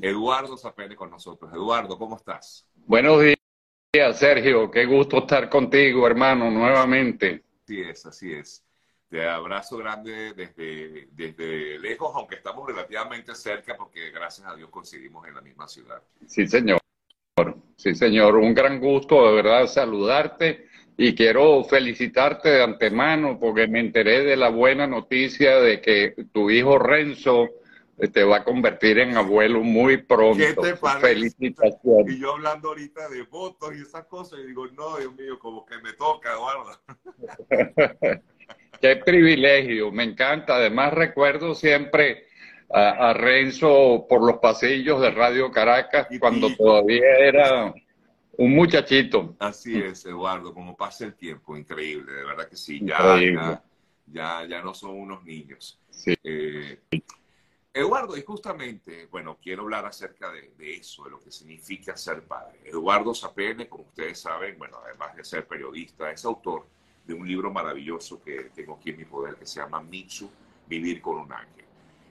Eduardo Zapene con nosotros. Eduardo, ¿cómo estás? Buenos días, Sergio. Qué gusto estar contigo, hermano, nuevamente. Así es, así es. Te abrazo grande desde, desde lejos, aunque estamos relativamente cerca, porque gracias a Dios coincidimos en la misma ciudad. Sí, señor. Sí, señor. Un gran gusto, de verdad, saludarte y quiero felicitarte de antemano porque me enteré de la buena noticia de que tu hijo Renzo te va a convertir en abuelo muy pronto. ¿Qué te parece? Felicitaciones. Y yo hablando ahorita de votos y esas cosas, y digo, no, Dios mío, como que me toca, guarda. Qué privilegio, me encanta. Además recuerdo siempre a, Renzo por los pasillos de Radio Caracas cuando todavía era un muchachito. Así es, Eduardo, como pasa el tiempo, increíble, de verdad que sí, ya, ya, ya, no son unos niños. Sí. Eh, Eduardo, y justamente, bueno, quiero hablar acerca de, eso, de lo que significa ser padre. Eduardo Zapene, como ustedes saben, bueno, además de ser periodista, es autor de un libro maravilloso que tengo aquí en mi poder que se llama Mitsu, Vivir con un ángel.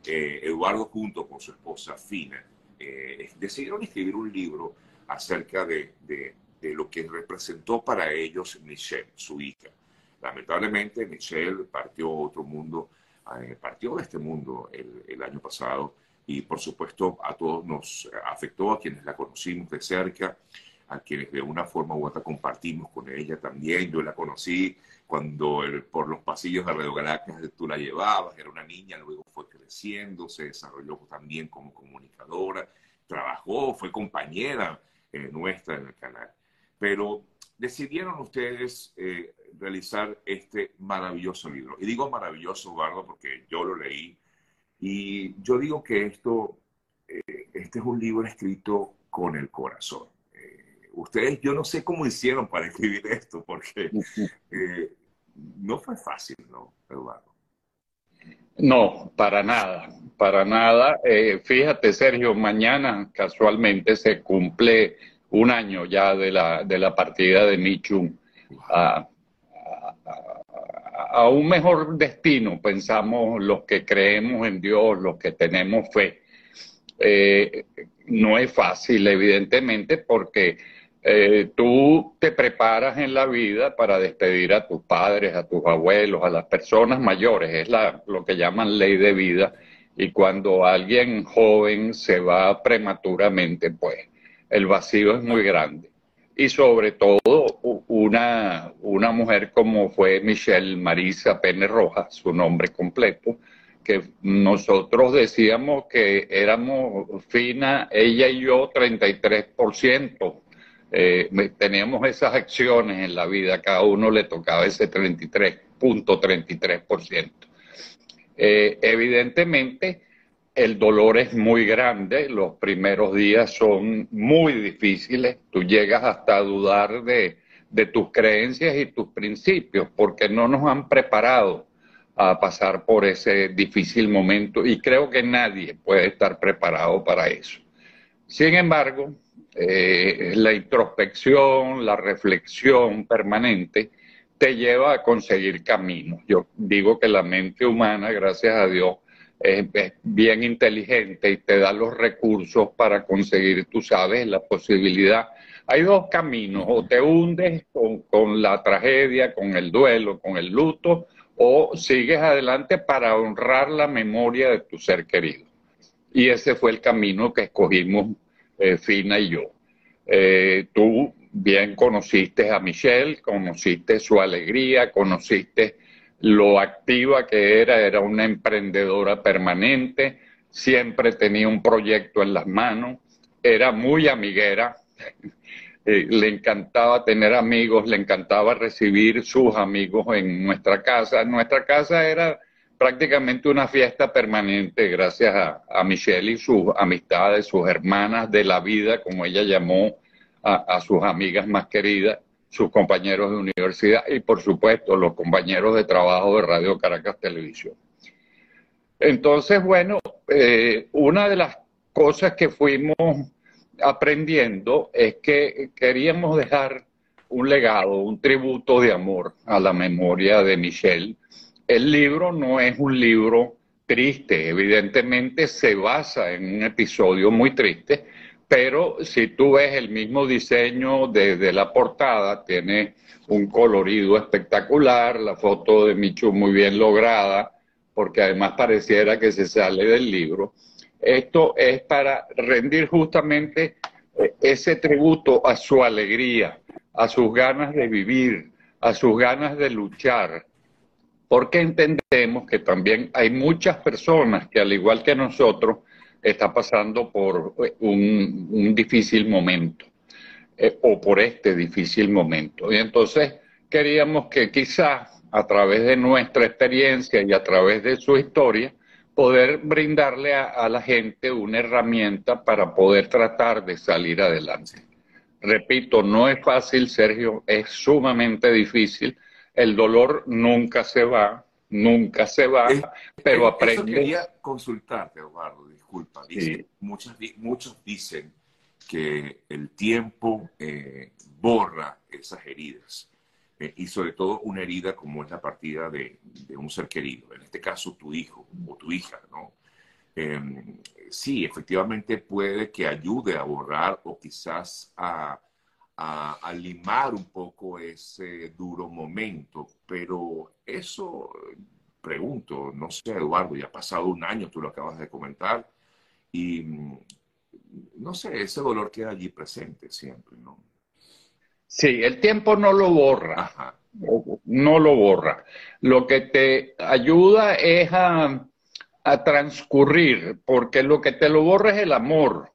Eh, Eduardo, junto con su esposa Fina, eh, decidieron escribir un libro acerca de, de, lo que representó para ellos Michelle, su hija. Lamentablemente, Michelle partió a otro mundo partió de este mundo el, año pasado y por supuesto a todos nos afectó, a quienes la conocimos de cerca, a quienes de una forma u otra compartimos con ella también. Yo la conocí cuando por los pasillos de Radio Galactas tú la llevabas, era una niña, luego fue creciendo, se desarrolló también como comunicadora, trabajó, fue compañera eh, nuestra en el canal. Pero decidieron ustedes eh, realizar este maravilloso libro. Y digo maravilloso, Eduardo, porque yo lo leí. Y yo digo que esto, eh, este es un libro escrito con el corazón. Eh, ustedes, yo no sé cómo hicieron para escribir esto, porque no fue fácil, ¿no, Eduardo? No, para nada, para nada. fíjate, Sergio, mañana casualmente se cumple un año ya de la, de la partida de Michu a, a, un mejor destino, pensamos los que creemos en Dios, los que tenemos fe. Eh, no es fácil, evidentemente, porque eh, tú te preparas en la vida para despedir a tus padres, a tus abuelos, a las personas mayores, es la, lo que llaman ley de vida, y cuando alguien joven se va prematuramente, pues el vacío es muy grande. Y sobre todo una, una mujer como fue Michelle Marisa Pene Rojas, su nombre completo, que nosotros decíamos que éramos fina, ella y yo, 33%. Eh, teníamos esas acciones en la vida, cada uno le tocaba ese 33.33%. Eh, evidentemente, el dolor es muy grande, los primeros días son muy difíciles, tú llegas hasta a dudar de, tus creencias y tus principios, porque no nos han preparado a pasar por ese difícil momento y creo que nadie puede estar preparado para eso. Sin embargo, eh, la introspección, la reflexión permanente te lleva a conseguir caminos. Yo digo que la mente humana, gracias a Dios, es, bien inteligente y te da los recursos para conseguir, tú sabes, la posibilidad. Hay dos caminos, o te hundes con, con la tragedia, con el duelo, con el luto, o sigues adelante para honrar la memoria de tu ser querido. Y ese fue el camino que escogimos eh, Fina y yo. Eh, tú bien conociste a Michelle, conociste su alegría, conociste lo activa que era, era una emprendedora permanente, siempre tenía un proyecto en las manos, era muy amiguera, eh, le encantaba tener amigos, le encantaba recibir sus amigos en nuestra casa. Nuestra casa era prácticamente una fiesta permanente gracias a, Michelle y sus amistades, sus hermanas de la vida, como ella llamó a sus amigas más queridas sus compañeros de universidad y por supuesto los compañeros de trabajo de Radio Caracas Televisión. Entonces, bueno, eh, una de las cosas que fuimos aprendiendo es que queríamos dejar un legado, un tributo de amor a la memoria de Michelle. El libro no es un libro triste, evidentemente se basa en un episodio muy triste, pero si tú ves el mismo diseño desde la portada, tiene un colorido espectacular, la foto de Michu muy bien lograda, porque además pareciera que se sale del libro. Esto es para rendir justamente eh, ese tributo a su alegría, a sus ganas de vivir, a sus ganas de luchar, porque entendemos que también hay muchas personas que al igual que nosotros están pasando por eh, un, difícil momento eh, o por este difícil momento. Y entonces queríamos que quizás a través de nuestra experiencia y a través de su historia, poder brindarle a la gente una herramienta para poder tratar de salir adelante. Repito, no es fácil, Sergio, es sumamente difícil el dolor nunca se va, nunca se va, pero aprende. Eso quería consultarte, Eduardo, disculpa. muchos, muchos dicen que el tiempo eh, borra esas heridas. Eh, y sobre todo una herida como es la partida de, un ser querido, en este caso tu hijo o tu hija, ¿no? Em, sí, efectivamente puede que ayude a borrar o quizás a a, limar un poco ese duro momento. Pero eso, pregunto, no sé, Eduardo, ya ha pasado un año, tú lo acabas de comentar, y mm, no sé, ese dolor queda allí presente siempre, ¿no? Sí, el tiempo no lo borra. No lo borra. Lo que te ayuda es a, a transcurrir, porque lo que te lo borra es el amor.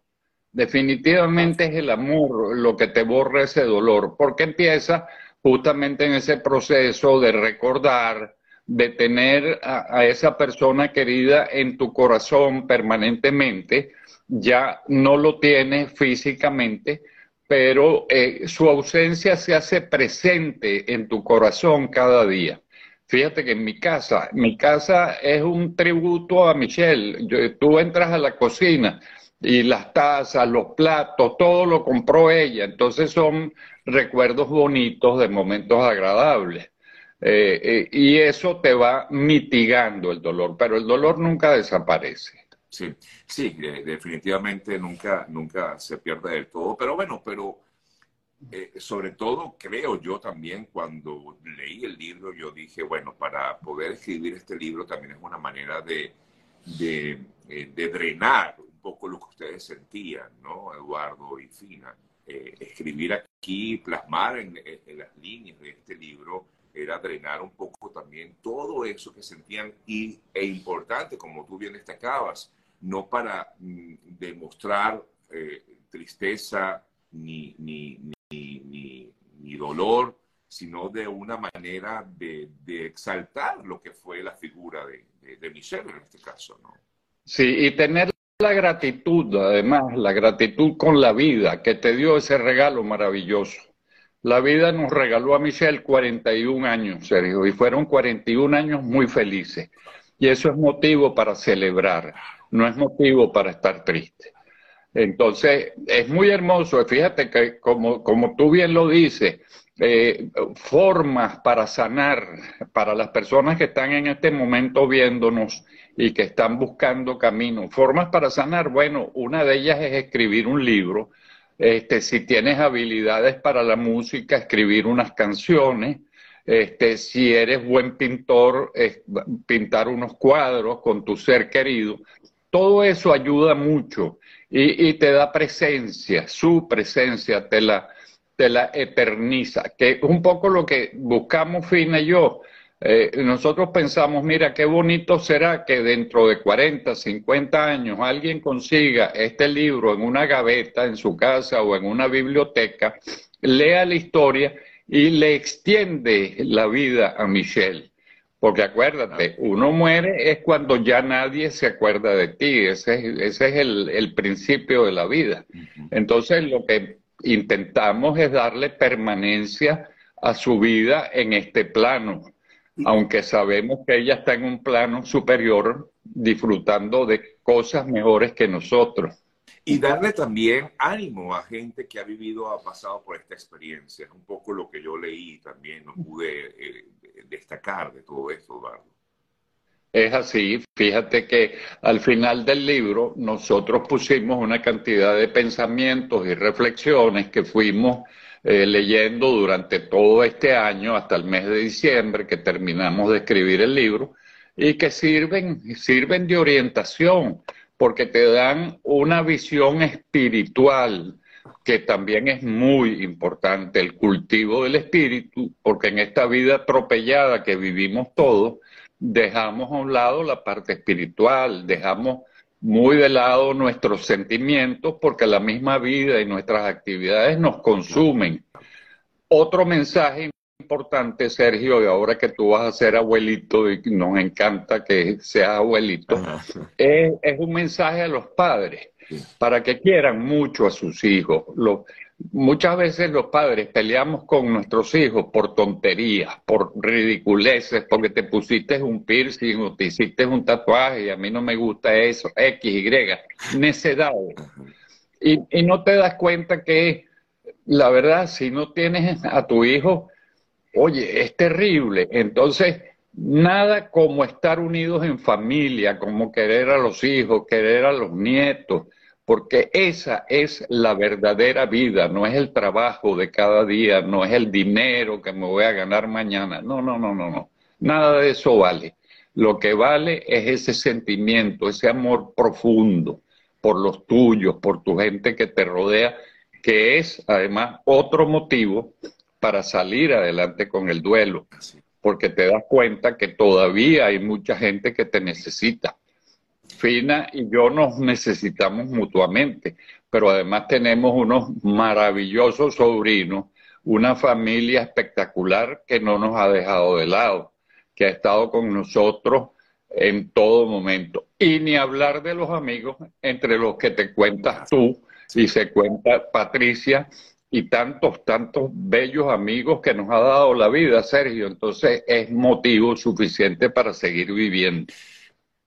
Definitivamente es el amor lo que te borra ese dolor, porque empieza justamente en ese proceso de recordar, de tener a, esa persona querida en tu corazón permanentemente, ya no lo tienes físicamente, pero eh, su ausencia se hace presente en tu corazón cada día. Fíjate que en mi casa, mi casa es un tributo a Michelle. tú entras a la cocina y las tazas, los platos, todo lo compró ella. Entonces son recuerdos bonitos de momentos agradables. Eh, eh, y eso te va mitigando el dolor, pero el dolor nunca desaparece. Sí, sí, definitivamente nunca, nunca se pierde del todo, pero bueno, pero eh, sobre todo creo yo también cuando leí el libro, yo dije, bueno, para poder escribir este libro también es una manera de, de, de drenar poco lo que ustedes sentían, ¿no, Eduardo y Fina? Eh, escribir aquí, plasmar en, las líneas de este libro, era drenar un poco también todo eso que sentían y, e importante, como tú bien destacabas, no para mm, demostrar eh, tristeza ni, ni, ni, ni, dolor, sino de una manera de, de, exaltar lo que fue la figura de, de, de Michelle en este caso, ¿no? Sí, y tener la gratitud, además, la gratitud con la vida que te dio ese regalo maravilloso. La vida nos regaló a Michelle 41 años, Sergio, y fueron 41 años muy felices. Y eso es motivo para celebrar, no es motivo para estar triste. Entonces, es muy hermoso. Fíjate que, como, como tú bien lo dices, eh, formas para sanar para las personas que están en este momento viéndonos y que están buscando caminos. Formas para sanar, bueno, una de ellas es escribir un libro. Este, si tienes habilidades para la música, escribir unas canciones. Este, si eres buen pintor, pintar unos cuadros con tu ser querido. Todo eso ayuda mucho y, te da presencia, su presencia te la, te la eterniza, que es un poco lo que buscamos Fina y yo. Eh, nosotros pensamos, mira, qué bonito será que dentro de 40, 50 años alguien consiga este libro en una gaveta en su casa o en una biblioteca, lea la historia y le extiende la vida a Michelle. Porque acuérdate, uno muere es cuando ya nadie se acuerda de ti, ese, ese es el, el principio de la vida. Entonces, lo que intentamos es darle permanencia a su vida en este plano, aunque sabemos que ella está en un plano superior disfrutando de cosas mejores que nosotros. Y darle también ánimo a gente que ha vivido, ha pasado por esta experiencia. Es un poco lo que yo leí también, no pude eh, destacar de todo esto, Eduardo. es así. Fíjate que al final del libro nosotros pusimos una cantidad de pensamientos y reflexiones que fuimos eh, leyendo durante todo este año hasta el mes de diciembre que terminamos de escribir el libro y que sirven, sirven de orientación porque te dan una visión espiritual que también es muy importante, el cultivo del espíritu, porque en esta vida atropellada que vivimos todos, dejamos a un lado la parte espiritual, dejamos muy de lado nuestros sentimientos porque la misma vida y nuestras actividades nos consumen. Otro mensaje importante, Sergio, y ahora que tú vas a ser abuelito y nos encanta que seas abuelito, es, es un mensaje a los padres para que quieran mucho a sus hijos. Muchas veces los padres peleamos con nuestros hijos por tonterías, por ridiculeces, porque te pusiste un piercing o te hiciste un tatuaje y a mí no me gusta eso, X, Y, necedades. Y, y no te das cuenta que la verdad, si no tienes a tu hijo, oye, es terrible. Entonces, nada como estar unidos en familia, como querer a los hijos, querer a los nietos, porque esa es la verdadera vida, no es el trabajo de cada día, no es el dinero que me voy a ganar mañana, no, no, no, no, no, nada de eso vale. Lo que vale es ese sentimiento, ese amor profundo por los tuyos, por tu gente que te rodea, que es además otro motivo para salir adelante con el duelo, porque te das cuenta que todavía hay mucha gente que te necesita Fina y yo nos necesitamos mutuamente, pero además tenemos unos maravillosos sobrinos, una familia espectacular que no nos ha dejado de lado, que ha estado con nosotros en todo momento. Y ni hablar de los amigos entre los que te cuentas tú y se cuenta Patricia y tantos, tantos bellos amigos que nos ha dado la vida, Sergio. Entonces es motivo suficiente para seguir viviendo.